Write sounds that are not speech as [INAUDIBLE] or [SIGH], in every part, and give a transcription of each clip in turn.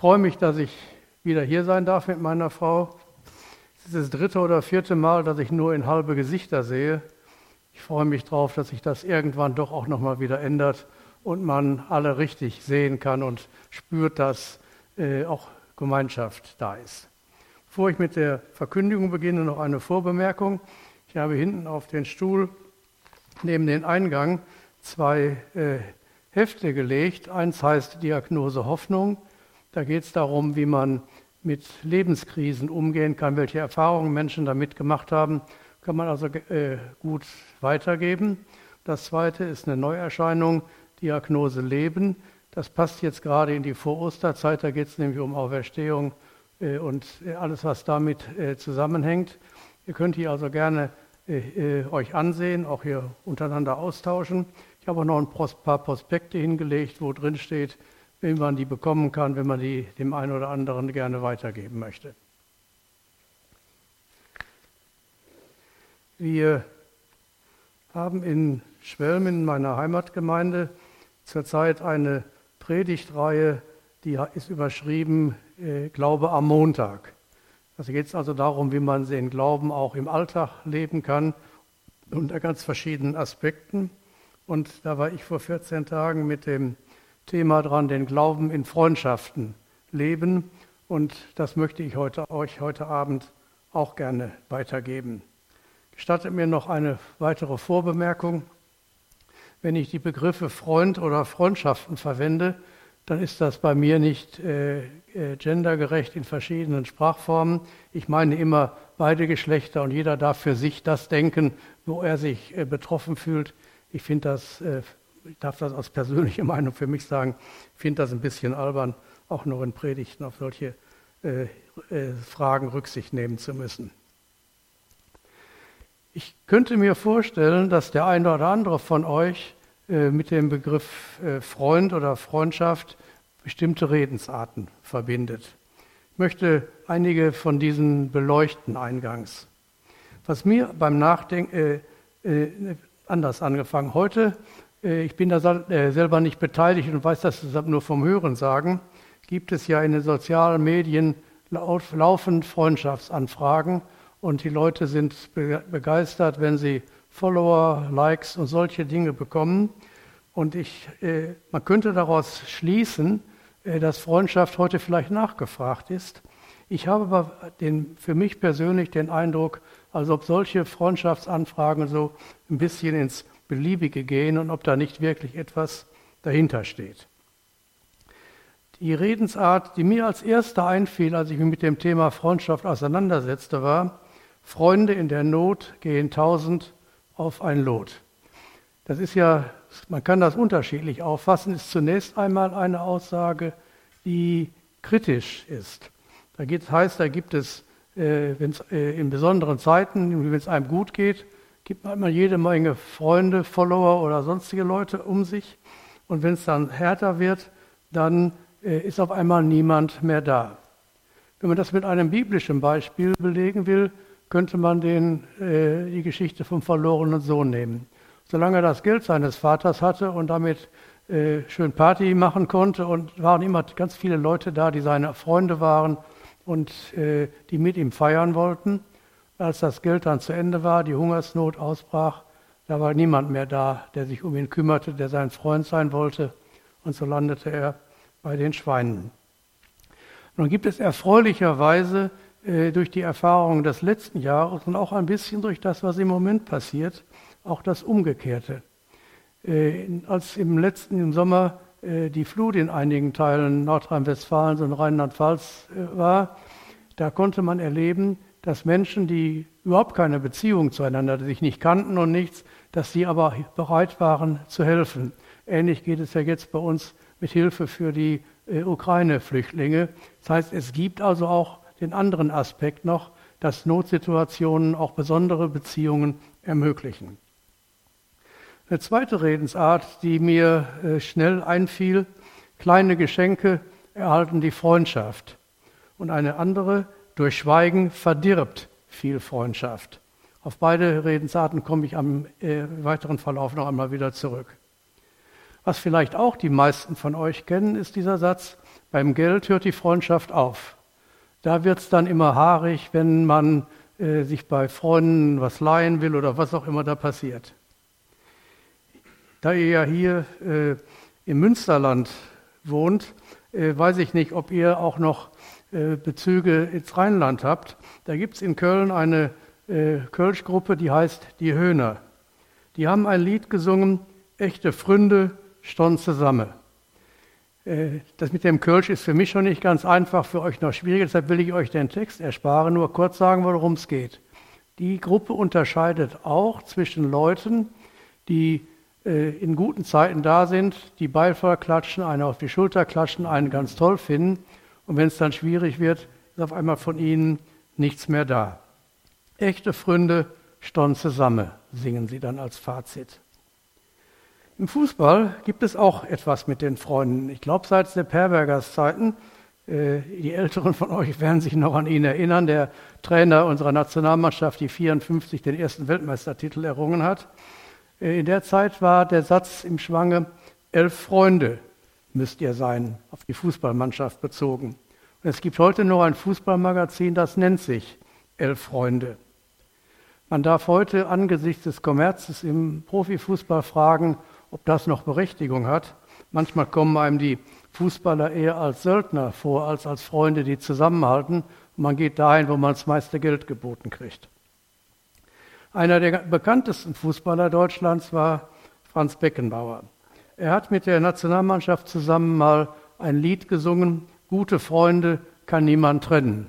freue mich, dass ich wieder hier sein darf mit meiner Frau. Es ist das dritte oder vierte Mal, dass ich nur in halbe Gesichter sehe. Ich freue mich darauf, dass sich das irgendwann doch auch nochmal wieder ändert und man alle richtig sehen kann und spürt, dass äh, auch Gemeinschaft da ist. Bevor ich mit der Verkündigung beginne, noch eine Vorbemerkung. Ich habe hinten auf den Stuhl neben den Eingang zwei äh, Hefte gelegt. Eins heißt Diagnose Hoffnung. Da geht es darum, wie man mit Lebenskrisen umgehen kann, welche Erfahrungen Menschen damit gemacht haben, kann man also äh, gut weitergeben. Das zweite ist eine Neuerscheinung, Diagnose Leben. Das passt jetzt gerade in die Vorosterzeit, da geht es nämlich um Auferstehung äh, und äh, alles, was damit äh, zusammenhängt. Ihr könnt hier also gerne äh, äh, euch ansehen, auch hier untereinander austauschen. Ich habe auch noch ein paar Prospekte hingelegt, wo drin steht, wie man die bekommen kann, wenn man die dem einen oder anderen gerne weitergeben möchte. Wir haben in Schwelmen, in meiner Heimatgemeinde, zurzeit eine Predigtreihe, die ist überschrieben äh, Glaube am Montag. Also geht es also darum, wie man den Glauben auch im Alltag leben kann, unter ganz verschiedenen Aspekten. Und da war ich vor 14 Tagen mit dem Thema dran, den Glauben in Freundschaften leben. Und das möchte ich heute, euch heute Abend auch gerne weitergeben. Gestattet mir noch eine weitere Vorbemerkung. Wenn ich die Begriffe Freund oder Freundschaften verwende, dann ist das bei mir nicht äh, äh, gendergerecht in verschiedenen Sprachformen. Ich meine immer beide Geschlechter und jeder darf für sich das denken, wo er sich äh, betroffen fühlt. Ich finde das äh, ich darf das als persönliche [LAUGHS] Meinung für mich sagen, finde das ein bisschen albern, auch nur in Predigten auf solche äh, äh, Fragen Rücksicht nehmen zu müssen. Ich könnte mir vorstellen, dass der eine oder andere von euch äh, mit dem Begriff äh, Freund oder Freundschaft bestimmte Redensarten verbindet. Ich möchte einige von diesen beleuchten eingangs. Was mir beim Nachdenken äh, äh, anders angefangen. Heute ich bin da äh, selber nicht beteiligt und weiß das deshalb nur vom Hören sagen, gibt es ja in den sozialen Medien laufend Freundschaftsanfragen und die Leute sind begeistert, wenn sie Follower, Likes und solche Dinge bekommen. Und ich, äh, man könnte daraus schließen, dass Freundschaft heute vielleicht nachgefragt ist. Ich habe aber den, für mich persönlich den Eindruck, als ob solche Freundschaftsanfragen so ein bisschen ins beliebige gehen und ob da nicht wirklich etwas dahinter steht. Die Redensart, die mir als erste einfiel, als ich mich mit dem Thema Freundschaft auseinandersetzte, war, Freunde in der Not gehen tausend auf ein Lot. Das ist ja, man kann das unterschiedlich auffassen, ist zunächst einmal eine Aussage, die kritisch ist. Da geht, heißt, da gibt es, äh, äh, in besonderen Zeiten, wenn es einem gut geht, gibt manchmal jede Menge Freunde, Follower oder sonstige Leute um sich. Und wenn es dann härter wird, dann äh, ist auf einmal niemand mehr da. Wenn man das mit einem biblischen Beispiel belegen will, könnte man den, äh, die Geschichte vom verlorenen Sohn nehmen. Solange er das Geld seines Vaters hatte und damit äh, schön Party machen konnte und waren immer ganz viele Leute da, die seine Freunde waren und äh, die mit ihm feiern wollten. Als das Geld dann zu Ende war, die Hungersnot ausbrach, da war niemand mehr da, der sich um ihn kümmerte, der sein Freund sein wollte. Und so landete er bei den Schweinen. Nun gibt es erfreulicherweise äh, durch die Erfahrungen des letzten Jahres und auch ein bisschen durch das, was im Moment passiert, auch das Umgekehrte. Äh, als im letzten im Sommer äh, die Flut in einigen Teilen Nordrhein-Westfalens und Rheinland-Pfalz äh, war, da konnte man erleben, dass Menschen, die überhaupt keine Beziehung zueinander, die sich nicht kannten und nichts, dass sie aber bereit waren zu helfen. Ähnlich geht es ja jetzt bei uns mit Hilfe für die äh, Ukraine-Flüchtlinge. Das heißt, es gibt also auch den anderen Aspekt noch, dass Notsituationen auch besondere Beziehungen ermöglichen. Eine zweite Redensart, die mir äh, schnell einfiel, kleine Geschenke erhalten die Freundschaft. Und eine andere, durch Schweigen verdirbt viel Freundschaft. Auf beide Redensarten komme ich am äh, weiteren Verlauf noch einmal wieder zurück. Was vielleicht auch die meisten von euch kennen, ist dieser Satz, Beim Geld hört die Freundschaft auf. Da wird es dann immer haarig, wenn man äh, sich bei Freunden was leihen will oder was auch immer da passiert. Da ihr ja hier äh, im Münsterland wohnt, äh, weiß ich nicht, ob ihr auch noch Bezüge ins Rheinland habt. Da gibt es in Köln eine äh, Kölschgruppe, die heißt Die Höhner. Die haben ein Lied gesungen, Echte Fründe, stond zusammen. Äh, das mit dem Kölsch ist für mich schon nicht ganz einfach, für euch noch schwieriger, deshalb will ich euch den Text ersparen, nur kurz sagen, worum es geht. Die Gruppe unterscheidet auch zwischen Leuten, die äh, in guten Zeiten da sind, die Beifall klatschen, eine auf die Schulter klatschen, einen ganz toll finden und wenn es dann schwierig wird, ist auf einmal von ihnen nichts mehr da. Echte Freunde stehen zusammen, singen sie dann als Fazit. Im Fußball gibt es auch etwas mit den Freunden. Ich glaube, seit der Perbergers Zeiten, äh, die Älteren von euch werden sich noch an ihn erinnern, der Trainer unserer Nationalmannschaft, die 54 den ersten Weltmeistertitel errungen hat. Äh, in der Zeit war der Satz im Schwange, elf Freunde müsst ihr sein, auf die Fußballmannschaft bezogen. Und es gibt heute noch ein Fußballmagazin, das nennt sich Elf Freunde. Man darf heute angesichts des Kommerzes im Profifußball fragen, ob das noch Berechtigung hat. Manchmal kommen einem die Fußballer eher als Söldner vor, als als Freunde, die zusammenhalten. man geht dahin, wo man das meiste Geld geboten kriegt. Einer der bekanntesten Fußballer Deutschlands war Franz Beckenbauer. Er hat mit der Nationalmannschaft zusammen mal ein Lied gesungen, Gute Freunde kann niemand trennen.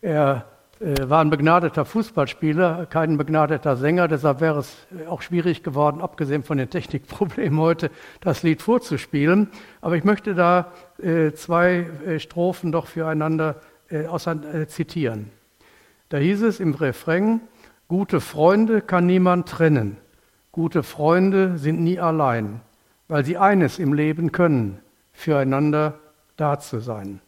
Er äh, war ein begnadeter Fußballspieler, kein begnadeter Sänger, deshalb wäre es auch schwierig geworden, abgesehen von den Technikproblemen heute, das Lied vorzuspielen. Aber ich möchte da äh, zwei äh, Strophen doch füreinander zitieren. Da hieß es im Refrain, gute Freunde kann niemand trennen, gute Freunde sind nie allein, weil sie eines im Leben können, füreinander da zu sein.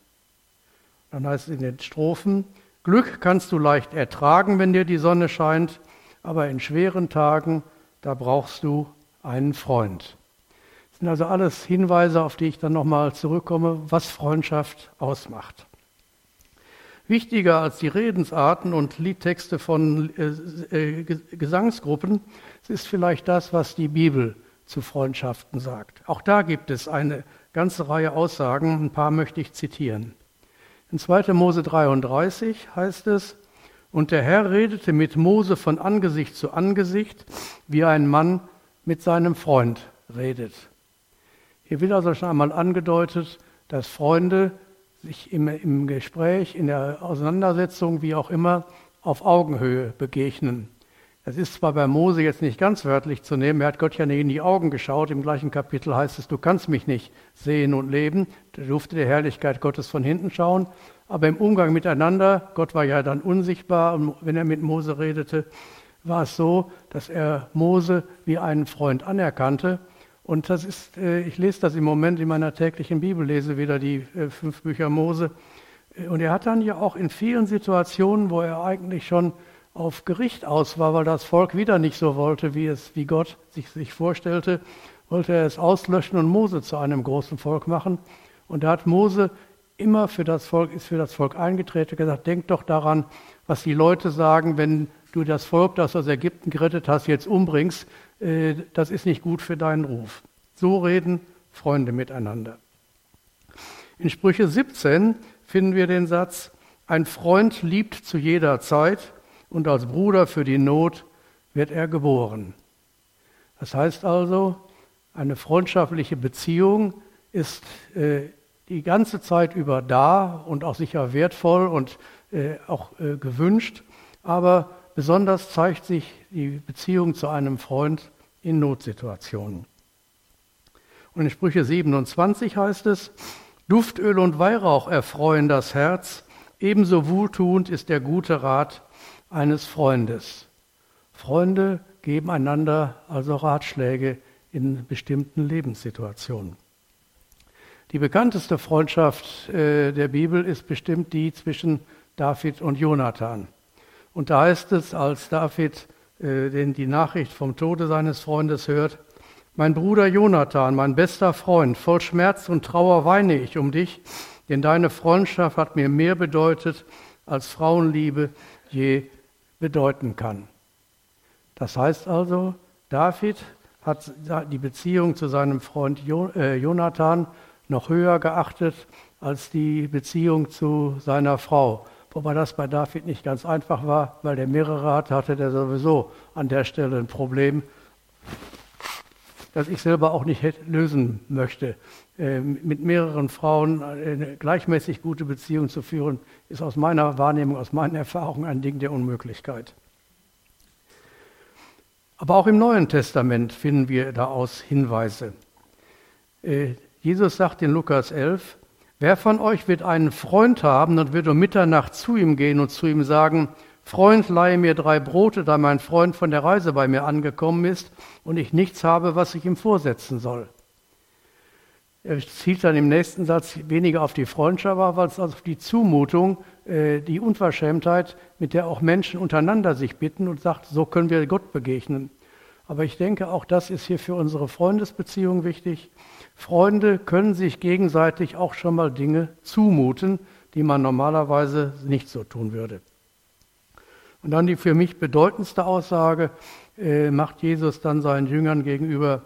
Dann heißt es in den Strophen, Glück kannst du leicht ertragen, wenn dir die Sonne scheint, aber in schweren Tagen, da brauchst du einen Freund. Das sind also alles Hinweise, auf die ich dann nochmal zurückkomme, was Freundschaft ausmacht. Wichtiger als die Redensarten und Liedtexte von äh, äh, Gesangsgruppen ist vielleicht das, was die Bibel zu Freundschaften sagt. Auch da gibt es eine ganze Reihe Aussagen, ein paar möchte ich zitieren. In 2. Mose 33 heißt es, und der Herr redete mit Mose von Angesicht zu Angesicht, wie ein Mann mit seinem Freund redet. Hier wird also schon einmal angedeutet, dass Freunde sich im, im Gespräch, in der Auseinandersetzung, wie auch immer, auf Augenhöhe begegnen. Das ist zwar bei Mose jetzt nicht ganz wörtlich zu nehmen, er hat Gott ja nicht in die Augen geschaut. Im gleichen Kapitel heißt es, du kannst mich nicht sehen und leben. Da durfte der Herrlichkeit Gottes von hinten schauen. Aber im Umgang miteinander, Gott war ja dann unsichtbar und wenn er mit Mose redete, war es so, dass er Mose wie einen Freund anerkannte. Und das ist, äh, ich lese das im Moment in meiner täglichen Bibellese wieder, die äh, fünf Bücher Mose. Und er hat dann ja auch in vielen Situationen, wo er eigentlich schon auf Gericht aus war, weil das Volk wieder nicht so wollte, wie es, wie Gott sich, sich vorstellte, wollte er es auslöschen und Mose zu einem großen Volk machen. Und da hat Mose immer für das Volk, ist für das Volk eingetreten gesagt, denk doch daran, was die Leute sagen, wenn du das Volk, das aus Ägypten gerettet hast, jetzt umbringst, äh, das ist nicht gut für deinen Ruf. So reden Freunde miteinander. In Sprüche 17 finden wir den Satz, ein Freund liebt zu jeder Zeit und als Bruder für die Not wird er geboren. Das heißt also, eine freundschaftliche Beziehung ist äh, die ganze Zeit über da und auch sicher wertvoll und äh, auch äh, gewünscht, aber besonders zeigt sich die Beziehung zu einem Freund in Notsituationen. Und in Sprüche 27 heißt es, Duftöl und Weihrauch erfreuen das Herz, ebenso wohltuend ist der gute Rat eines Freundes. Freunde geben einander also Ratschläge in bestimmten Lebenssituationen. Die bekannteste Freundschaft äh, der Bibel ist bestimmt die zwischen David und Jonathan. Und da heißt es, als David äh, den die Nachricht vom Tode seines Freundes hört, mein Bruder Jonathan, mein bester Freund, voll Schmerz und Trauer weine ich um dich, denn deine Freundschaft hat mir mehr bedeutet, als Frauenliebe je bedeuten kann. Das heißt also, David hat die Beziehung zu seinem Freund äh, Jonathan noch höher geachtet als die Beziehung zu seiner Frau. Wobei das bei David nicht ganz einfach war, weil der mehrere hatte, hatte der sowieso an der Stelle ein Problem, das ich selber auch nicht lösen möchte. Ähm, mit mehreren Frauen eine gleichmäßig gute Beziehung zu führen, ist aus meiner Wahrnehmung, aus meinen Erfahrungen ein Ding der Unmöglichkeit. Aber auch im Neuen Testament finden wir daraus Hinweise. Äh, Jesus sagt in Lukas 11, wer von euch wird einen Freund haben und wird um Mitternacht zu ihm gehen und zu ihm sagen, Freund, leihe mir drei Brote, da mein Freund von der Reise bei mir angekommen ist und ich nichts habe, was ich ihm vorsetzen soll. Er zielt dann im nächsten Satz weniger auf die Freundschaft ab, als auf die Zumutung, äh, die Unverschämtheit, mit der auch Menschen untereinander sich bitten und sagt, so können wir Gott begegnen. Aber ich denke, auch das ist hier für unsere Freundesbeziehung wichtig. Freunde können sich gegenseitig auch schon mal Dinge zumuten, die man normalerweise nicht so tun würde. Und dann die für mich bedeutendste Aussage äh, macht Jesus dann seinen Jüngern gegenüber,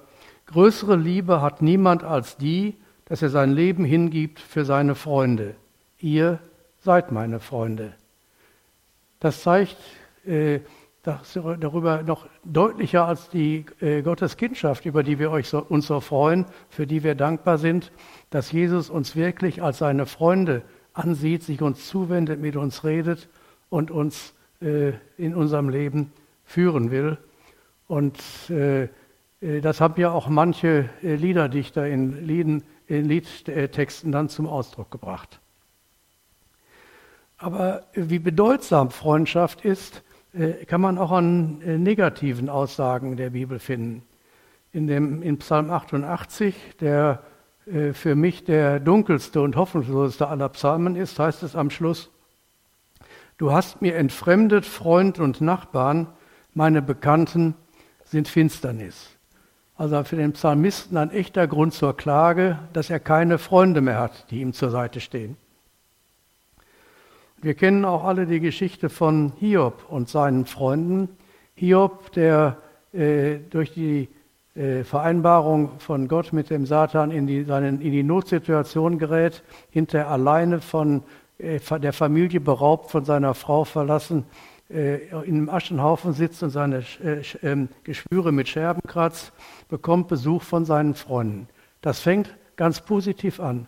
Größere Liebe hat niemand als die, dass er sein Leben hingibt für seine Freunde. Ihr seid meine Freunde. Das zeigt äh, das darüber noch deutlicher als die äh, Gotteskindschaft, über die wir euch so, uns so freuen, für die wir dankbar sind, dass Jesus uns wirklich als seine Freunde ansieht, sich uns zuwendet, mit uns redet und uns äh, in unserem Leben führen will. Und äh, äh, das haben ja auch manche Liederdichter in, Lieden, in Liedtexten dann zum Ausdruck gebracht. Aber wie bedeutsam Freundschaft ist, kann man auch an negativen Aussagen der Bibel finden. In, dem, in Psalm 88, der für mich der dunkelste und hoffnungsloseste aller Psalmen ist, heißt es am Schluss, Du hast mir entfremdet, Freund und Nachbarn, meine Bekannten sind Finsternis. Also für den Psalmisten ein echter Grund zur Klage, dass er keine Freunde mehr hat, die ihm zur Seite stehen. Wir kennen auch alle die Geschichte von Hiob und seinen Freunden. Hiob, der äh, durch die äh, Vereinbarung von Gott mit dem Satan in die, seinen, in die Notsituation gerät, hinter alleine von der Familie beraubt, von seiner Frau verlassen, äh, in einem Aschenhaufen sitzt und seine äh, ähm, Geschwüre mit Scherben kratzt, bekommt Besuch von seinen Freunden. Das fängt ganz positiv an.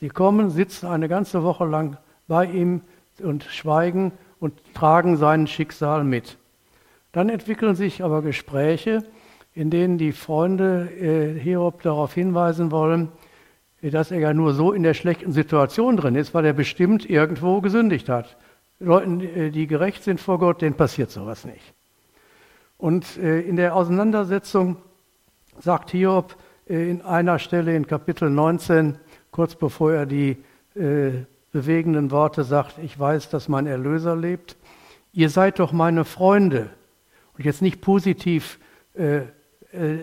Sie kommen, sitzen eine ganze Woche lang bei ihm und schweigen und tragen sein Schicksal mit. Dann entwickeln sich aber Gespräche, in denen die Freunde äh, Hiob darauf hinweisen wollen, dass er ja nur so in der schlechten Situation drin ist, weil er bestimmt irgendwo gesündigt hat. Leuten, äh, die gerecht sind vor Gott, denen passiert sowas nicht. Und äh, in der Auseinandersetzung sagt Hiob äh, in einer Stelle in Kapitel 19, kurz bevor er die bewegenden Worte sagt, ich weiß, dass mein Erlöser lebt, ihr seid doch meine Freunde. Und jetzt nicht positiv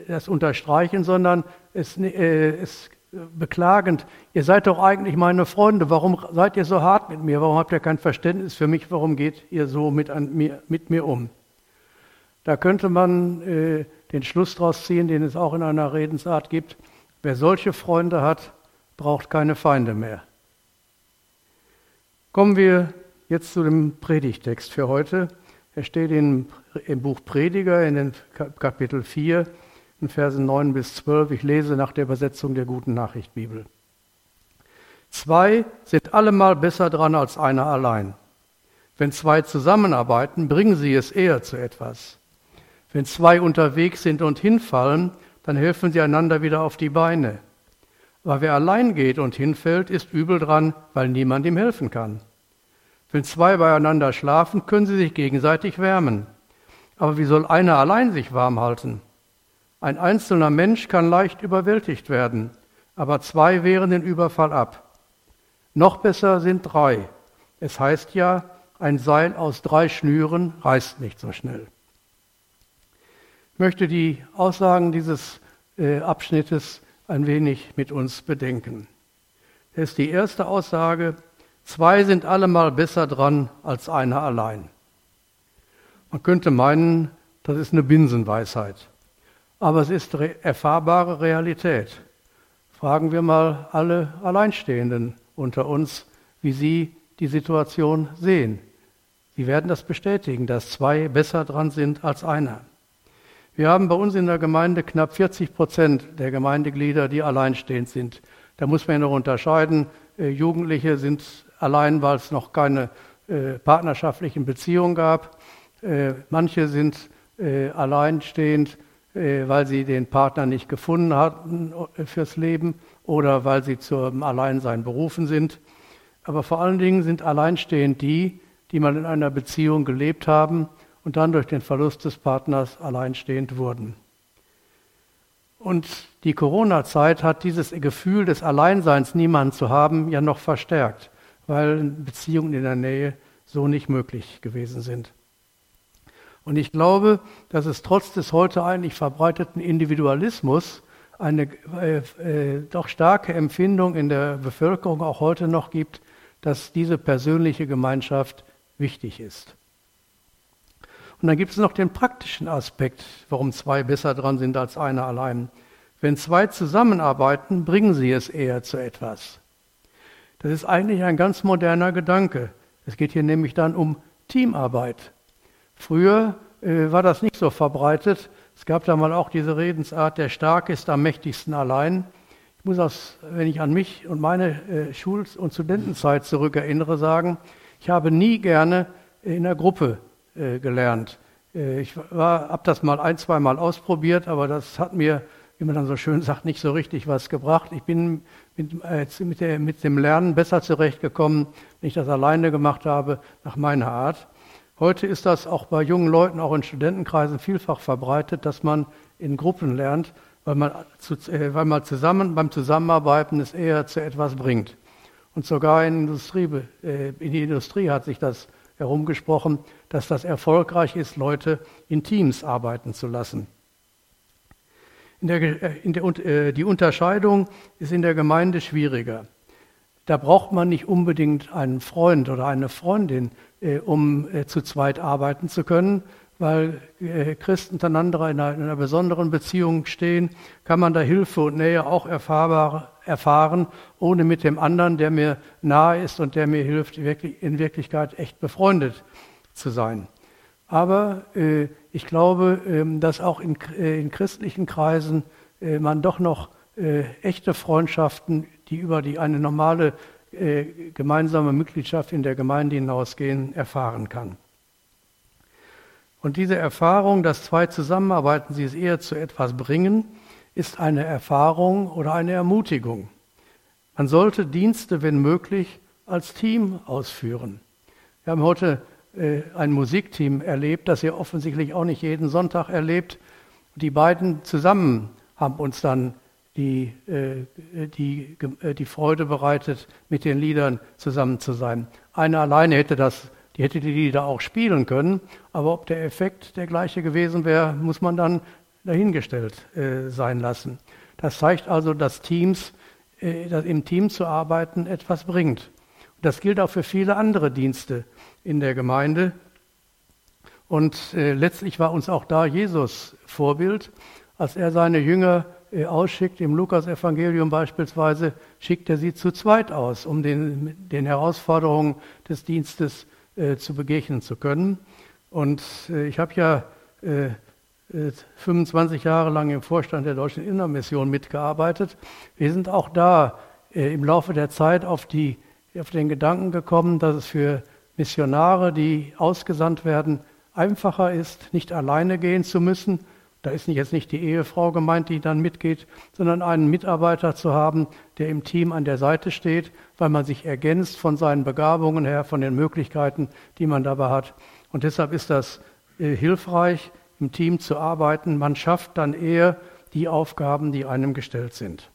das unterstreichen, sondern es, es beklagend, ihr seid doch eigentlich meine Freunde, warum seid ihr so hart mit mir, warum habt ihr kein Verständnis für mich, warum geht ihr so mit, mir, mit mir um? Da könnte man äh, den Schluss daraus ziehen, den es auch in einer Redensart gibt, wer solche Freunde hat, braucht keine Feinde mehr. Kommen wir jetzt zu dem Predigtext für heute. Er steht in, im Buch Prediger in den Kapitel 4 in Versen 9 bis 12. Ich lese nach der Übersetzung der Guten Nachricht Bibel. Zwei sind allemal besser dran als einer allein. Wenn zwei zusammenarbeiten, bringen sie es eher zu etwas. Wenn zwei unterwegs sind und hinfallen, dann helfen sie einander wieder auf die Beine. Aber wer allein geht und hinfällt, ist übel dran, weil niemand ihm helfen kann. Wenn zwei beieinander schlafen, können sie sich gegenseitig wärmen. Aber wie soll einer allein sich warm halten? Ein einzelner Mensch kann leicht überwältigt werden, aber zwei wehren den Überfall ab. Noch besser sind drei. Es heißt ja, ein Seil aus drei Schnüren reißt nicht so schnell. Ich möchte die Aussagen dieses äh, Abschnittes ein wenig mit uns bedenken. Das ist die erste Aussage. Zwei sind allemal besser dran als einer allein. Man könnte meinen, das ist eine Binsenweisheit. Aber es ist erfahrbare Realität. Fragen wir mal alle Alleinstehenden unter uns, wie sie die Situation sehen. Sie werden das bestätigen, dass zwei besser dran sind als einer. Wir haben bei uns in der Gemeinde knapp 40 Prozent der Gemeindeglieder, die alleinstehend sind. Da muss man ja noch unterscheiden. Äh, Jugendliche sind allein, weil es noch keine äh, partnerschaftlichen Beziehungen gab. Äh, manche sind alleinstehend, weil sie den Partner nicht gefunden hatten fürs Leben oder weil sie zum Alleinsein berufen sind. Aber vor allen Dingen sind alleinstehend die, die mal in einer Beziehung gelebt haben und dann durch den Verlust des Partners alleinstehend wurden. Und die Corona-Zeit hat dieses Gefühl des Alleinseins, niemanden zu haben, ja noch verstärkt, weil Beziehungen in der Nähe so nicht möglich gewesen sind. Und ich glaube, dass es trotz des heute eigentlich verbreiteten Individualismus eine äh, äh, doch starke Empfindung in der Bevölkerung auch heute noch gibt, dass diese persönliche Gemeinschaft wichtig ist. Und dann gibt es noch den praktischen Aspekt, warum zwei besser dran sind als einer allein. Wenn zwei zusammenarbeiten, bringen sie es eher zu etwas. Das ist eigentlich ein ganz moderner Gedanke. Es geht hier nämlich dann um Teamarbeit. Früher äh, war das nicht so verbreitet. Es gab da mal auch diese Redensart, der Starke ist am mächtigsten allein. Ich muss das, wenn ich an mich und meine äh, Schul- und Studentenzeit zurückerinnere, sagen, ich habe nie gerne in der Gruppe äh, gelernt. Äh, ich habe das mal ein, zwei Mal ausprobiert, aber das hat mir, wie man dann so schön sagt, nicht so richtig was gebracht. Ich bin mit, äh, mit, der, mit dem Lernen besser zurechtgekommen, wenn ich das alleine gemacht habe, nach meiner Art. Heute ist das auch bei jungen Leuten, auch in Studentenkreisen vielfach verbreitet, dass man in Gruppen lernt, weil man, zu, äh, weil man zusammen beim Zusammenarbeiten es eher zu etwas bringt. Und sogar in, Industrie, äh, in die Industrie hat sich das herumgesprochen, dass das erfolgreich ist, Leute in Teams arbeiten zu lassen. In der, äh, in der, die Unterscheidung ist in der Gemeinde schwieriger. Da braucht man nicht unbedingt einen Freund oder eine Freundin, äh, um äh, zu zweit arbeiten zu können, weil äh, Christen untereinander in einer, in einer, besonderen Beziehung stehen, kann man da Hilfe und Nähe auch erfahren, ohne mit dem anderen, der mir nahe ist und der mir hilft, in Wirklichkeit echt befreundet zu sein. Aber äh, ich glaube, äh, dass auch in, äh, in christlichen Kreisen äh, man doch noch äh, echte Freundschaften, die über die eine normale gemeinsame Mitgliedschaft in der Gemeinde hinausgehen, erfahren kann. Und diese Erfahrung, dass zwei zusammenarbeiten, sie es eher zu etwas bringen, ist eine Erfahrung oder eine Ermutigung. Man sollte Dienste, wenn möglich, als Team ausführen. Wir haben heute äh, ein Musikteam erlebt, das ihr offensichtlich auch nicht jeden Sonntag erlebt. Die beiden zusammen haben uns dann die, äh, die, äh, die Freude bereitet, mit den Liedern zusammen zu sein. Einer alleine hätte das die hätte die Lieder auch spielen können, aber ob der Effekt der gleiche gewesen wäre, muss man dann dahingestellt äh, sein lassen. Das zeigt also, dass Teams, dass im Team zu arbeiten etwas bringt. Das gilt auch für viele andere Dienste in der Gemeinde. Und letztlich war uns auch da Jesus Vorbild, als er seine Jünger ausschickt, im Lukas-Evangelium beispielsweise, schickt er sie zu zweit aus, um den, den Herausforderungen des Dienstes äh, zu begegnen zu können. Und äh, ich habe ja äh, 25 äh, Jahre lang im Vorstand der Deutschen Innermission mitgearbeitet. Wir sind auch da äh, im Laufe der Zeit auf, die, auf den Gedanken gekommen, dass es für Missionare, die ausgesandt werden, einfacher ist, nicht alleine gehen zu müssen, da ist jetzt nicht die Ehefrau gemeint, die dann mitgeht, sondern einen Mitarbeiter zu haben, der im Team an der Seite steht, weil man sich ergänzt von seinen Begabungen her, von den Möglichkeiten, die man dabei hat. Und deshalb ist das äh, hilfreich, im Team zu arbeiten. Man schafft dann eher die Aufgaben, die einem gestellt sind.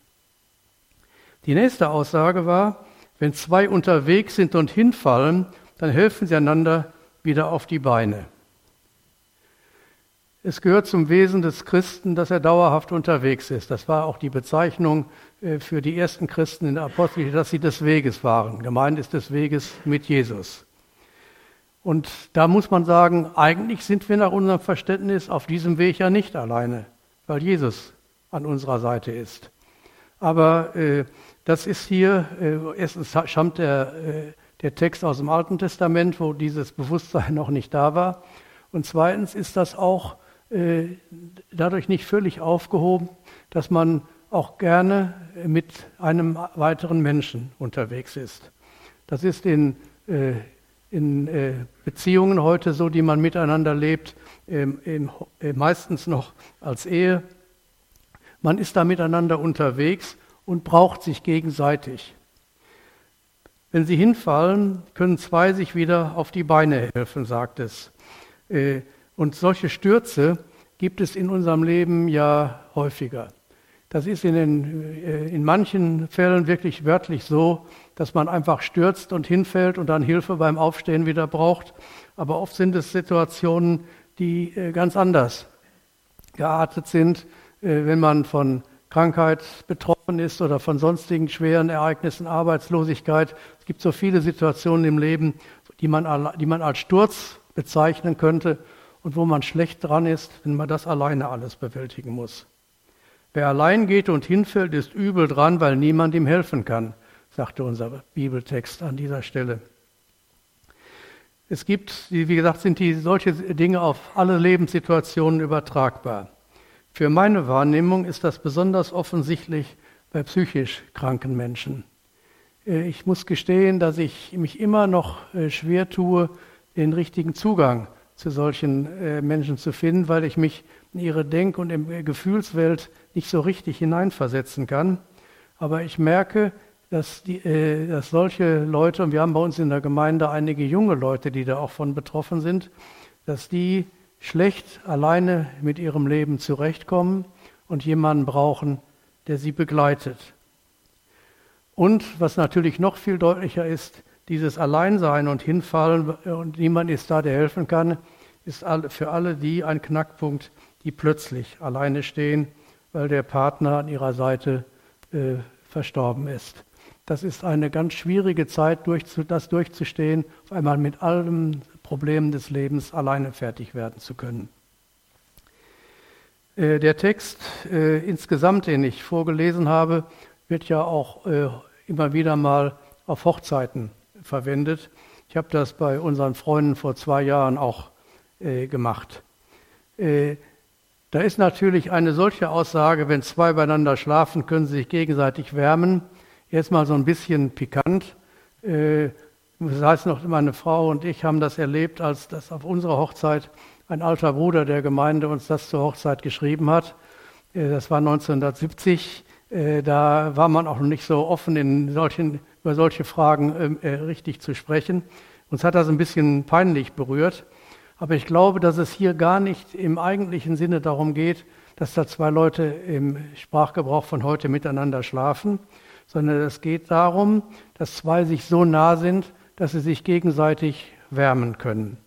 Die nächste Aussage war, wenn zwei unterwegs sind und hinfallen, dann helfen sie einander wieder auf die Beine. Es gehört zum Wesen des Christen, dass er dauerhaft unterwegs ist. Das war auch die Bezeichnung äh, für die ersten Christen in der Apostel, dass sie des Weges waren. Gemeint ist des Weges mit Jesus. Und da muss man sagen, eigentlich sind wir nach unserem Verständnis auf diesem Weg ja nicht alleine, weil Jesus an unserer Seite ist. Aber äh, das ist hier, äh, erstens stammt der, äh, der Text aus dem Alten Testament, wo dieses Bewusstsein noch nicht da war. Und zweitens ist das auch dadurch nicht völlig aufgehoben, dass man auch gerne mit einem weiteren Menschen unterwegs ist. Das ist in, äh, in äh, Beziehungen heute so, die man miteinander lebt, ähm, äh, meistens noch als Ehe. Man ist da miteinander unterwegs und braucht sich gegenseitig. Wenn sie hinfallen, können zwei sich wieder auf die Beine helfen, sagt es. Und solche Stürze gibt es in unserem Leben ja häufiger. Das ist in, den, äh, in manchen Fällen wirklich wörtlich so, dass man einfach stürzt und hinfällt und dann Hilfe beim Aufstehen wieder braucht. Aber oft sind es Situationen, die äh, ganz anders geartet sind, äh, wenn man von Krankheit betroffen ist oder von sonstigen schweren Ereignissen, Arbeitslosigkeit. Es gibt so viele Situationen im Leben, die man, die man als Sturz bezeichnen könnte und wo man schlecht dran ist, wenn man das alleine alles bewältigen muss. Wer allein geht und hinfällt, ist übel dran, weil niemand ihm helfen kann, sagte unser Bibeltext an dieser Stelle. Es gibt, wie gesagt, sind die solche Dinge auf alle Lebenssituationen übertragbar. Für meine Wahrnehmung ist das besonders offensichtlich bei psychisch kranken Menschen. Äh, ich muss gestehen, dass ich mich immer noch äh, schwer tue, den richtigen Zugang zu solchen äh, Menschen zu finden, weil ich mich in ihre Denk- und Gefühlswelt nicht so richtig hineinversetzen kann. Aber ich merke, dass, die, äh, dass solche Leute, und wir haben bei uns in der Gemeinde einige junge Leute, die da auch von betroffen sind, dass die schlecht alleine mit ihrem Leben zurechtkommen und jemanden brauchen, der sie begleitet. Und was natürlich noch viel deutlicher ist, dieses Alleinsein und Hinfallen und niemand ist da, der helfen kann, ist für alle die ein Knackpunkt, die plötzlich alleine stehen weil der Partner an ihrer Seite äh, verstorben ist. Das ist eine ganz schwierige Zeit, das durchzustehen, auf einmal mit allen Problemen des Lebens alleine fertig werden zu können. Äh, der Text äh, insgesamt, den ich vorgelesen habe, wird ja auch äh, immer wieder mal auf Hochzeiten verwendet. Ich habe das bei unseren Freunden vor zwei Jahren auch äh, gemacht. Äh, da ist natürlich eine solche Aussage, wenn zwei beieinander schlafen, können sie sich gegenseitig wärmen. Jetzt mal so ein bisschen pikant. Äh, das heißt noch, meine Frau und ich haben das erlebt, als das auf unserer Hochzeit ein alter Bruder der Gemeinde uns das zur Hochzeit geschrieben hat. Äh, das war 1970. Äh, da war man auch noch nicht so offen, in solchen, über solche Fragen ähm, richtig zu sprechen. Uns hat das ein bisschen peinlich berührt. Aber ich glaube, dass es hier gar nicht im eigentlichen Sinne darum geht, dass da zwei Leute im Sprachgebrauch von heute miteinander schlafen, sondern es geht darum, dass zwei sich so nah sind, dass sie sich gegenseitig wärmen können.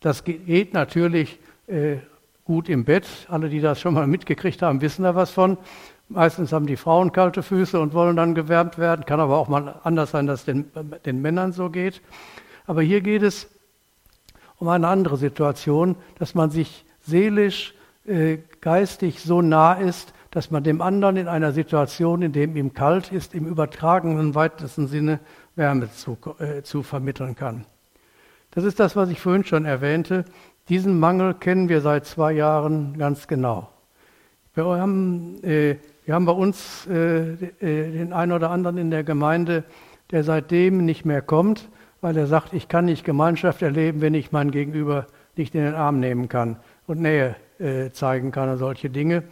Das geht natürlich äh, gut im Bett. Alle, die das schon mal mitgekriegt haben, wissen da was von. Meistens haben die Frauen kalte Füße und wollen dann gewärmt werden. Kann aber auch mal anders sein, dass es den, den Männern so geht. Aber hier geht es um eine andere Situation, dass man sich seelisch, äh, geistig so nah ist, dass man dem anderen in einer Situation, in dem ihm kalt ist, im übertragenen weitesten Sinne Wärme zu, äh, zu vermitteln kann. Das ist das, was ich vorhin schon erwähnte. Diesen Mangel kennen wir seit zwei Jahren ganz genau. Wir haben, äh, wir haben bei uns äh, äh, den einen oder anderen in der Gemeinde, der seitdem nicht mehr kommt, weil er sagt, ich kann nicht Gemeinschaft erleben, wenn ich mein Gegenüber nicht in den Arm nehmen kann und Nähe äh, zeigen kann und solche Dinge.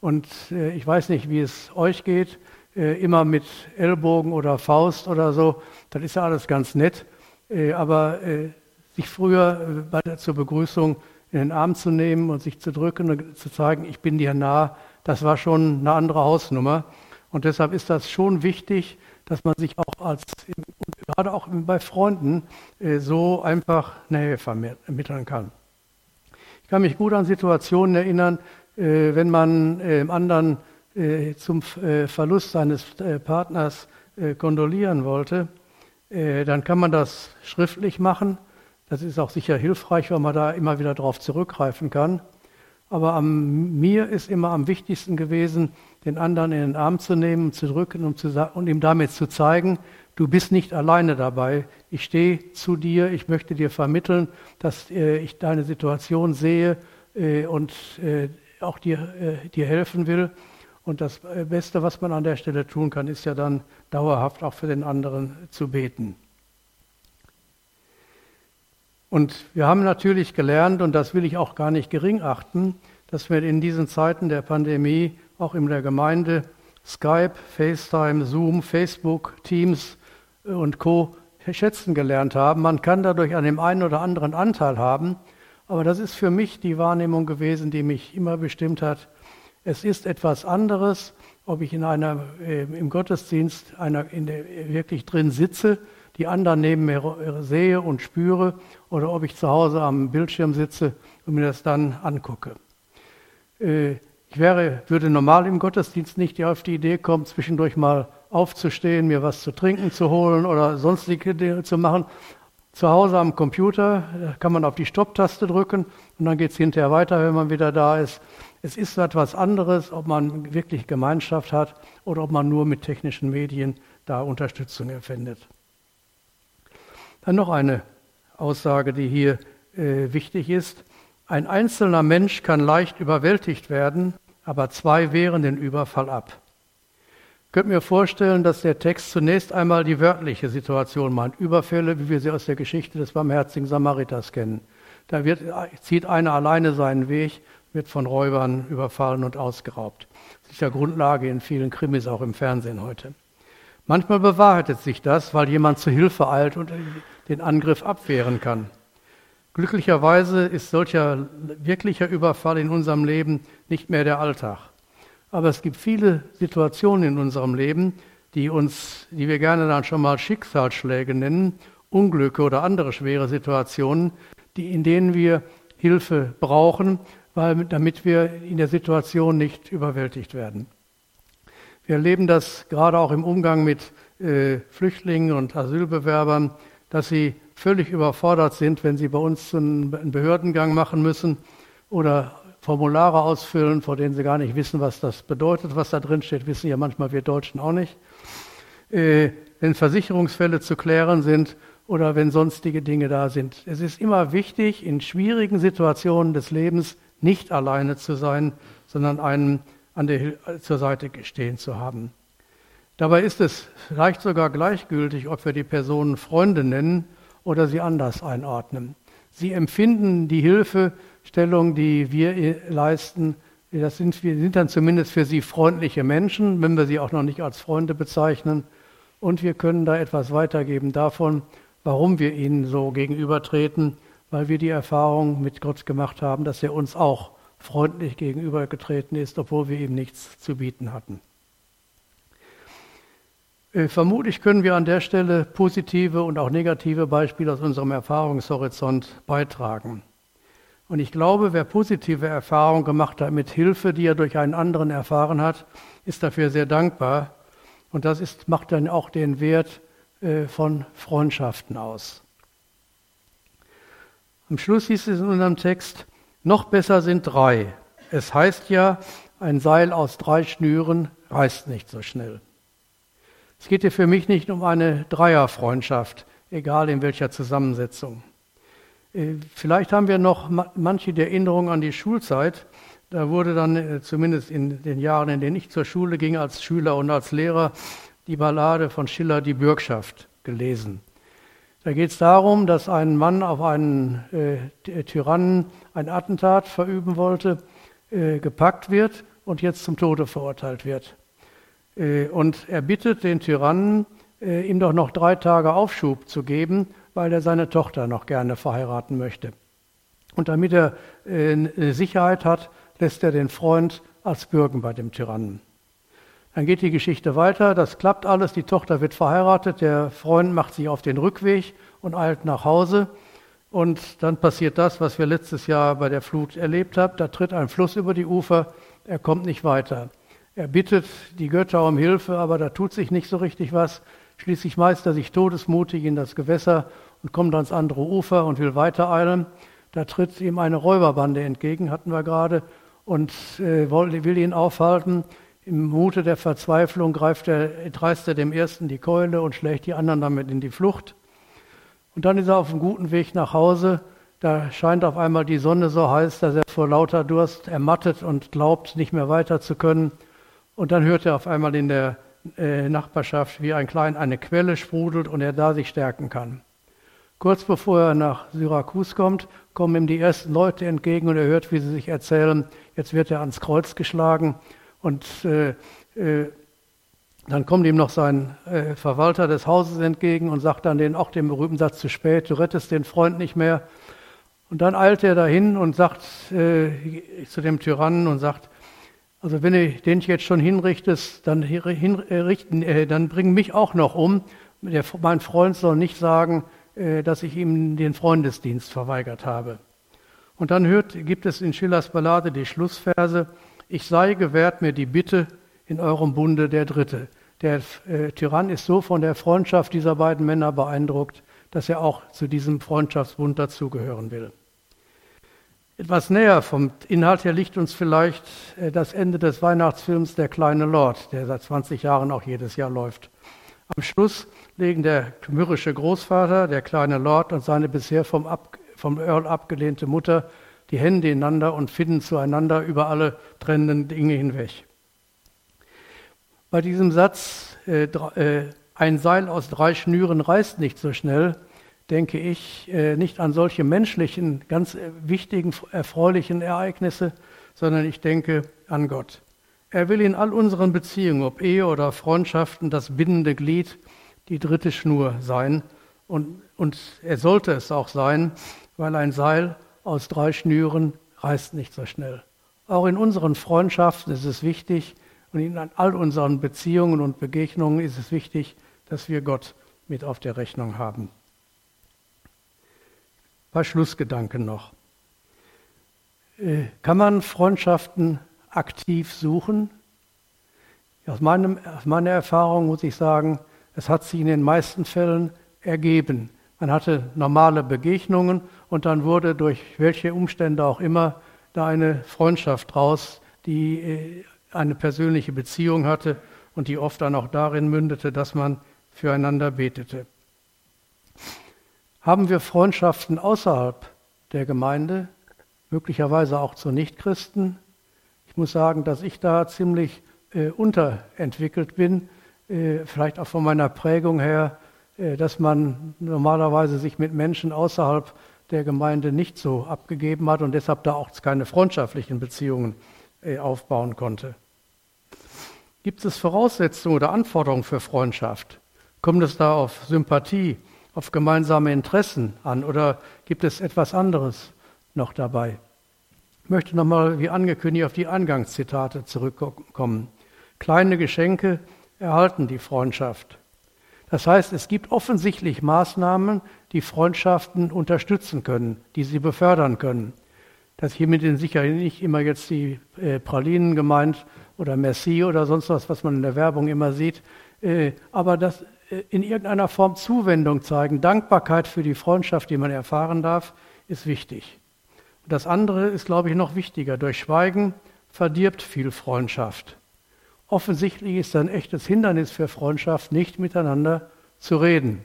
Und äh, ich weiß nicht, wie es euch geht, äh, immer mit Ellbogen oder Faust oder so, das ist ja alles ganz nett, äh, aber sich früher bei der, zur Begrüßung in den Arm zu nehmen und sich zu drücken und zu zeigen, ich bin dir nah, das war schon eine andere Hausnummer. Und deshalb ist das schon wichtig, dass man sich auch als, gerade auch bei Freunden, äh, so einfach Nähe vermitteln kann. Ich kann mich gut an Situationen erinnern, äh, wenn man äh, im anderen zum Verlust seines Partners kondolieren wollte, dann kann man das schriftlich machen. Das ist auch sicher hilfreich, weil man da immer wieder darauf zurückgreifen kann. Aber am, mir ist immer am wichtigsten gewesen, den anderen in den Arm zu nehmen, zu drücken und, zu, und ihm damit zu zeigen, du bist nicht alleine dabei. Ich stehe zu dir, ich möchte dir vermitteln, dass äh, ich deine Situation sehe äh, und äh, auch dir, äh, dir helfen will. Und das äh, Beste, was man an der Stelle tun kann, ist ja dann dauerhaft auch für den anderen zu beten. Und wir haben natürlich gelernt, und das will ich auch gar nicht gering achten, dass wir in diesen Zeiten der Pandemie auch in der Gemeinde Skype, FaceTime, Zoom, Facebook, Teams und Co. schätzen gelernt haben. Man kann dadurch an dem einen oder anderen Anteil haben, aber das ist für mich die Wahrnehmung gewesen, die mich immer bestimmt hat. Es ist etwas anderes, ob ich in einer, äh, im Gottesdienst einer, in der, wirklich drin sitze, die anderen neben mir sehe und spüre, oder ob ich zu Hause am Bildschirm sitze und mir das dann angucke. Äh, ich wäre, würde normal im Gottesdienst nicht auf die Idee kommen, zwischendurch mal aufzustehen, mir was zu trinken zu holen oder sonstige Dinge zu machen. Zu Hause am Computer kann man auf die Stopptaste drücken und dann geht es hinterher weiter, wenn man wieder da ist. Es ist etwas anderes, ob man wirklich Gemeinschaft hat oder ob man nur mit technischen Medien da Unterstützung erfindet. Dann noch eine Aussage, die hier äh, wichtig ist. Ein einzelner Mensch kann leicht überwältigt werden, aber zwei wehren den Überfall ab. Ich könnte mir vorstellen, dass der Text zunächst einmal die wörtliche Situation meint. Überfälle, wie wir sie aus der Geschichte des barmherzigen Samariters kennen. Da wird, zieht einer alleine seinen Weg, wird von Räubern überfallen und ausgeraubt. Das ist ja Grundlage in vielen Krimis, auch im Fernsehen heute. Manchmal bewahrheitet sich das, weil jemand zu Hilfe eilt und den Angriff abwehren kann. Glücklicherweise ist solcher wirklicher Überfall in unserem Leben nicht mehr der Alltag. Aber es gibt viele Situationen in unserem Leben, die uns, die wir gerne dann schon mal Schicksalsschläge nennen, Unglücke oder andere schwere Situationen, die, in denen wir Hilfe brauchen, weil, damit wir in der Situation nicht überwältigt werden. Wir erleben das gerade auch im Umgang mit äh, Flüchtlingen und Asylbewerbern, dass sie völlig überfordert sind, wenn sie bei uns einen Behördengang machen müssen oder Formulare ausfüllen, vor denen sie gar nicht wissen, was das bedeutet, was da drin steht, wissen ja manchmal wir Deutschen auch nicht. Äh, wenn Versicherungsfälle zu klären sind oder wenn sonstige Dinge da sind. Es ist immer wichtig, in schwierigen Situationen des Lebens nicht alleine zu sein, sondern einen an der, zur Seite stehen zu haben. Dabei ist es vielleicht sogar gleichgültig, ob wir die Personen Freunde nennen oder sie anders einordnen. Sie empfinden die Hilfestellung, die wir leisten, das sind, wir sind dann zumindest für sie freundliche Menschen, wenn wir sie auch noch nicht als Freunde bezeichnen. Und wir können da etwas weitergeben davon, warum wir ihnen so gegenübertreten, weil wir die Erfahrung mit Gott gemacht haben, dass er uns auch freundlich gegenübergetreten ist, obwohl wir ihm nichts zu bieten hatten. Äh, vermutlich können wir an der Stelle positive und auch negative Beispiele aus unserem Erfahrungshorizont beitragen. Und ich glaube, wer positive Erfahrungen gemacht hat mit Hilfe, die er durch einen anderen erfahren hat, ist dafür sehr dankbar. Und das ist, macht dann auch den Wert äh, von Freundschaften aus. Am Schluss hieß es in unserem Text, noch besser sind drei. Es heißt ja, ein Seil aus drei Schnüren reißt nicht so schnell. Es geht hier für mich nicht um eine Dreierfreundschaft, egal in welcher Zusammensetzung. Äh, vielleicht haben wir noch manche die Erinnerung an die Schulzeit. Da wurde dann äh, zumindest in den Jahren, in denen ich zur Schule ging, als Schüler und als Lehrer, die Ballade von Schiller, die Bürgschaft, gelesen. Da geht es darum, dass ein Mann auf einen äh, Tyrannen ein Attentat verüben wollte, äh, gepackt wird und jetzt zum Tode verurteilt wird. Äh, und er bittet den Tyrannen, äh, ihm doch noch drei Tage Aufschub zu geben, weil er seine Tochter noch gerne verheiraten möchte. Und damit er äh, Sicherheit hat, lässt er den Freund als Bürgen bei dem Tyrannen. Dann geht die Geschichte weiter, das klappt alles, die Tochter wird verheiratet, der Freund macht sich auf den Rückweg und eilt nach Hause. Und dann passiert das, was wir letztes Jahr bei der Flut erlebt haben. Da tritt ein Fluss über die Ufer, er kommt nicht weiter. Er bittet die Götter um Hilfe, aber da tut sich nicht so richtig was. Schließlich meist er sich todesmutig in das Gewässer und kommt ans andere Ufer und will weitereilen. Da tritt ihm eine Räuberbande entgegen, hatten wir gerade, und äh, will ihn aufhalten. Im Mute der Verzweiflung greift er, dreist er dem ersten die Keule und schlägt die anderen damit in die Flucht. Und dann ist er auf einem guten Weg nach Hause. Da scheint auf einmal die Sonne so heiß, dass er vor lauter Durst ermattet und glaubt, nicht mehr weiter zu können. Und dann hört er auf einmal in der äh, Nachbarschaft, wie ein klein eine Quelle sprudelt und er da sich stärken kann. Kurz bevor er nach Syrakus kommt, kommen ihm die ersten Leute entgegen und er hört, wie sie sich erzählen, jetzt wird er ans Kreuz geschlagen und äh, äh, dann kommt ihm noch sein äh, Verwalter des Hauses entgegen und sagt dann den auch den berühmten Satz zu spät, du rettest den Freund nicht mehr. Und dann eilt er dahin und sagt äh, zu dem Tyrannen und sagt, also wenn du den jetzt schon hinrichtest, dann, hinrichten, äh, dann bring mich auch noch um. Der, mein Freund soll nicht sagen, äh, dass ich ihm den Freundesdienst verweigert habe. Und dann hört, gibt es in Schillers Ballade die Schlussverse, ich sei gewährt mir die Bitte in eurem Bunde der Dritte. Der äh, Tyrann ist so von der Freundschaft dieser beiden Männer beeindruckt, dass er auch zu diesem Freundschaftsbund dazugehören will. Etwas näher vom Inhalt her liegt uns vielleicht äh, das Ende des Weihnachtsfilms Der kleine Lord, der seit 20 Jahren auch jedes Jahr läuft. Am Schluss legen der mürrische Großvater, der kleine Lord und seine bisher vom, Ab vom Earl abgelehnte Mutter die Hände ineinander und finden zueinander über alle trennenden Dinge hinweg. Bei diesem Satz, äh, äh, ein Seil aus drei Schnüren reißt nicht so schnell, denke ich äh, nicht an solche menschlichen, ganz äh, wichtigen, erfreulichen Ereignisse, sondern ich denke an Gott. Er will in all unseren Beziehungen, ob Ehe oder Freundschaften, das bindende Glied, die dritte Schnur sein. Und, und er sollte es auch sein, weil ein Seil aus drei Schnüren reißt nicht so schnell. Auch in unseren Freundschaften ist es wichtig und in all unseren Beziehungen und Begegnungen ist es wichtig, dass wir Gott mit auf der Rechnung haben. Ein paar Schlussgedanken noch. Äh, kann man Freundschaften aktiv suchen? Aus, meinem, aus meiner Erfahrung muss ich sagen, es hat sich in den meisten Fällen ergeben. Man hatte normale Begegnungen und dann wurde durch welche Umstände auch immer da eine Freundschaft draus, die äh, eine persönliche Beziehung hatte und die oft dann auch darin mündete, dass man füreinander betete. Haben wir Freundschaften außerhalb der Gemeinde, möglicherweise auch zu Nichtchristen? Ich muss sagen, dass ich da ziemlich äh, unterentwickelt bin, äh, vielleicht auch von meiner Prägung her, dass man normalerweise sich mit Menschen außerhalb der Gemeinde nicht so abgegeben hat und deshalb da auch keine freundschaftlichen Beziehungen äh, aufbauen konnte. Gibt es Voraussetzungen oder Anforderungen für Freundschaft? Kommt es da auf Sympathie, auf gemeinsame Interessen an oder gibt es etwas anderes noch dabei? Ich möchte nochmal, wie angekündigt, auf die Eingangszitate zurückkommen. Kleine Geschenke erhalten die Freundschaft. Das heißt, es gibt offensichtlich Maßnahmen, die Freundschaften unterstützen können, die sie befördern können. Das hiermit sind sicher nicht immer jetzt die äh, Pralinen gemeint oder Merci oder sonst was, was man in der Werbung immer sieht, äh, aber das äh, in irgendeiner Form Zuwendung zeigen, Dankbarkeit für die Freundschaft, die man erfahren darf, ist wichtig. Das andere ist, glaube ich, noch wichtiger. Durch Schweigen verdirbt viel Freundschaft. Offensichtlich ist ein echtes Hindernis für Freundschaft, nicht miteinander zu reden.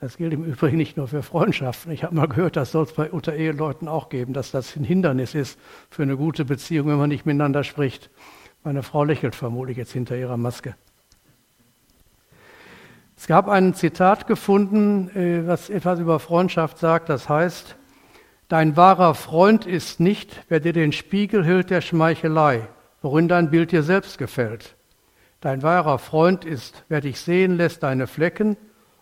Das gilt im Übrigen nicht nur für Freundschaften. Ich habe mal gehört, das soll es bei unter Eheleuten auch geben, dass das ein Hindernis ist für eine gute Beziehung, wenn man nicht miteinander spricht. Meine Frau lächelt vermutlich jetzt hinter ihrer Maske. Es gab ein Zitat gefunden, äh, was etwas über Freundschaft sagt. Das heißt, dein wahrer Freund ist nicht, wer dir den Spiegel hält der Schmeichelei, worin dein Bild dir selbst gefällt. Dein wahrer Freund ist, wer dich sehen lässt deine Flecken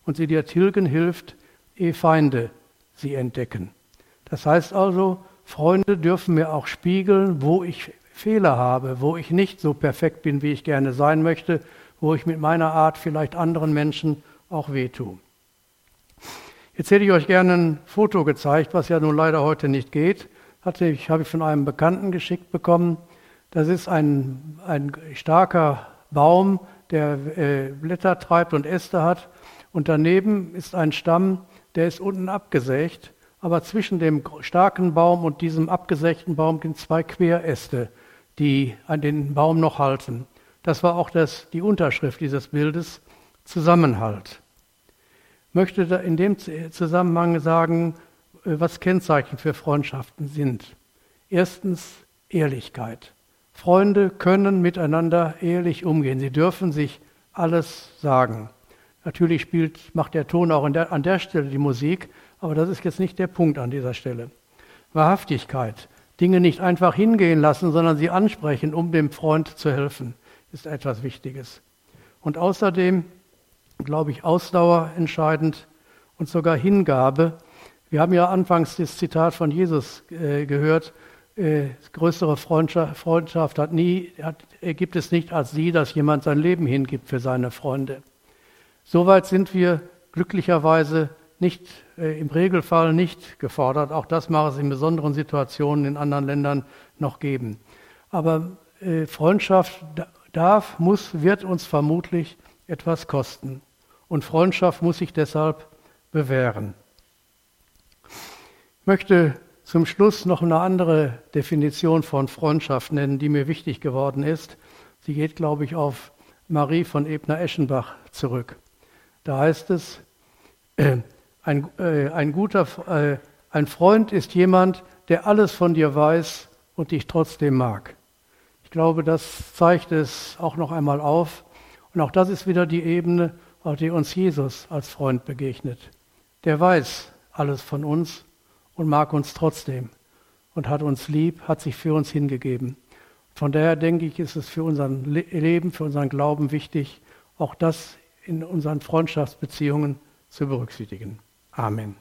und sie dir tilgen hilft, ehe Feinde sie entdecken. Das heißt also, Freunde dürfen mir auch spiegeln, wo ich Fehler habe, wo ich nicht so perfekt bin, wie ich gerne sein möchte, wo ich mit meiner Art vielleicht anderen Menschen auch wehtue. Jetzt hätte ich euch gerne ein Foto gezeigt, was ja nun leider heute nicht geht. Hatte ich, habe ich von einem Bekannten geschickt bekommen. Das ist ein, ein starker Baum, der äh, Blätter treibt und Äste hat. Und daneben ist ein Stamm, der ist unten abgesägt. Aber zwischen dem starken Baum und diesem abgesägten Baum sind zwei Queräste, die an den Baum noch halten. Das war auch das, die Unterschrift dieses Bildes, Zusammenhalt. Ich möchte in dem Zusammenhang sagen, äh, was Kennzeichen für Freundschaften sind. Erstens Ehrlichkeit. Freunde können miteinander ehrlich umgehen. Sie dürfen sich alles sagen. Natürlich spielt, macht der Ton auch der, an der Stelle die Musik, aber das ist jetzt nicht der Punkt an dieser Stelle. Wahrhaftigkeit. Dinge nicht einfach hingehen lassen, sondern sie ansprechen, um dem Freund zu helfen, ist etwas Wichtiges. Und außerdem, glaube ich, Ausdauer entscheidend und sogar Hingabe. Wir haben ja anfangs das Zitat von Jesus äh, gehört, äh, größere Freundschaft, Freundschaft hat nie, hat, gibt es nicht als sie, dass jemand sein Leben hingibt für seine Freunde. Soweit sind wir glücklicherweise nicht, äh, im Regelfall nicht gefordert. Auch das mag es in besonderen Situationen in anderen Ländern noch geben. Aber äh, Freundschaft darf, muss, wird uns vermutlich etwas kosten. Und Freundschaft muss sich deshalb bewähren. Ich möchte zum Schluss noch eine andere Definition von Freundschaft nennen, die mir wichtig geworden ist. Sie geht, glaube ich, auf Marie von Ebner-Eschenbach zurück. Da heißt es, äh, ein, äh, ein guter, äh, ein Freund ist jemand, der alles von dir weiß und dich trotzdem mag. Ich glaube, das zeigt es auch noch einmal auf. Und auch das ist wieder die Ebene, auf der uns Jesus als Freund begegnet. Der weiß alles von uns und mag uns trotzdem und hat uns lieb, hat sich für uns hingegeben. Von daher denke ich, ist es für unser Leben, für unseren Glauben wichtig, auch das in unseren Freundschaftsbeziehungen zu berücksichtigen. Amen.